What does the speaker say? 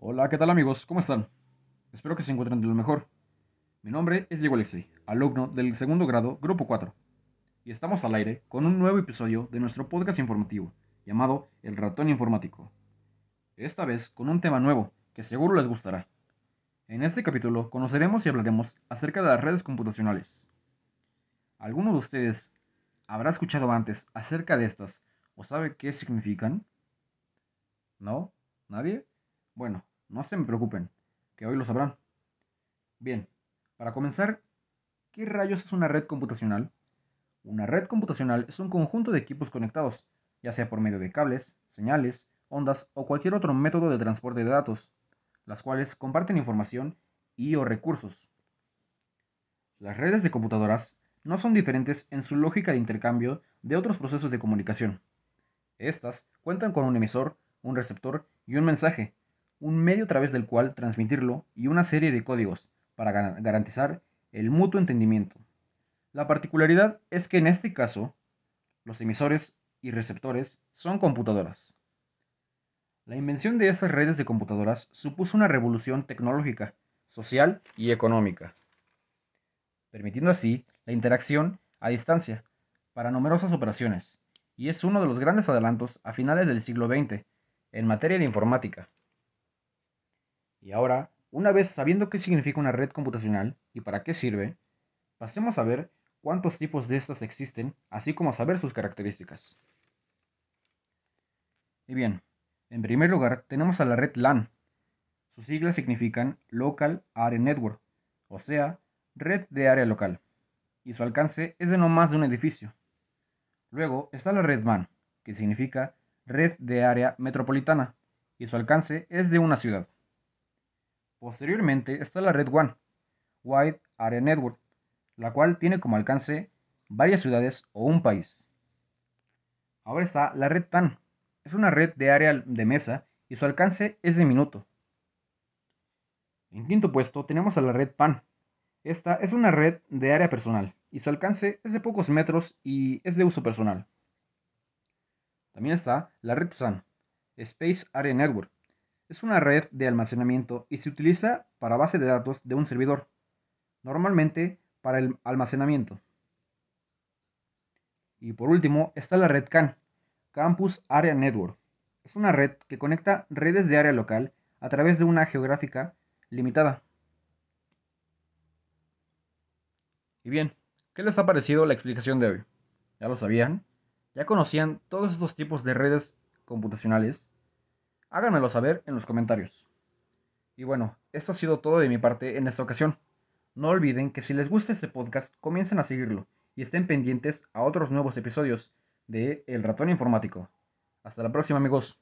Hola, ¿qué tal amigos? ¿Cómo están? Espero que se encuentren de lo mejor. Mi nombre es Diego Alexei, alumno del segundo grado, Grupo 4, y estamos al aire con un nuevo episodio de nuestro podcast informativo, llamado El Ratón Informático. Esta vez con un tema nuevo, que seguro les gustará. En este capítulo conoceremos y hablaremos acerca de las redes computacionales. ¿Alguno de ustedes habrá escuchado antes acerca de estas o sabe qué significan? ¿No? ¿Nadie? Bueno, no se me preocupen, que hoy lo sabrán. Bien, para comenzar, ¿qué rayos es una red computacional? Una red computacional es un conjunto de equipos conectados, ya sea por medio de cables, señales, ondas o cualquier otro método de transporte de datos, las cuales comparten información y o recursos. Las redes de computadoras no son diferentes en su lógica de intercambio de otros procesos de comunicación. Estas cuentan con un emisor, un receptor y un mensaje, un medio a través del cual transmitirlo y una serie de códigos para garantizar el mutuo entendimiento. La particularidad es que en este caso, los emisores y receptores son computadoras. La invención de estas redes de computadoras supuso una revolución tecnológica, social y económica, permitiendo así la interacción a distancia para numerosas operaciones, y es uno de los grandes adelantos a finales del siglo XX en materia de informática. Y ahora, una vez sabiendo qué significa una red computacional y para qué sirve, pasemos a ver cuántos tipos de estas existen, así como a saber sus características. Y bien, en primer lugar tenemos a la red LAN. Sus siglas significan Local Area Network, o sea, red de área local, y su alcance es de no más de un edificio. Luego está la red MAN, que significa red de área metropolitana, y su alcance es de una ciudad. Posteriormente está la red WAN, Wide Area Network, la cual tiene como alcance varias ciudades o un país. Ahora está la red TAN, es una red de área de mesa y su alcance es de minuto. En quinto puesto tenemos a la red PAN. Esta es una red de área personal y su alcance es de pocos metros y es de uso personal. También está la red SAN, Space Area Network, es una red de almacenamiento y se utiliza para base de datos de un servidor, normalmente para el almacenamiento. Y por último está la red CAN, Campus Area Network. Es una red que conecta redes de área local a través de una geográfica limitada. Y bien, ¿qué les ha parecido la explicación de hoy? ¿Ya lo sabían? ¿Ya conocían todos estos tipos de redes computacionales? Háganmelo saber en los comentarios. Y bueno, esto ha sido todo de mi parte en esta ocasión. No olviden que si les gusta este podcast, comiencen a seguirlo y estén pendientes a otros nuevos episodios de El Ratón Informático. Hasta la próxima amigos.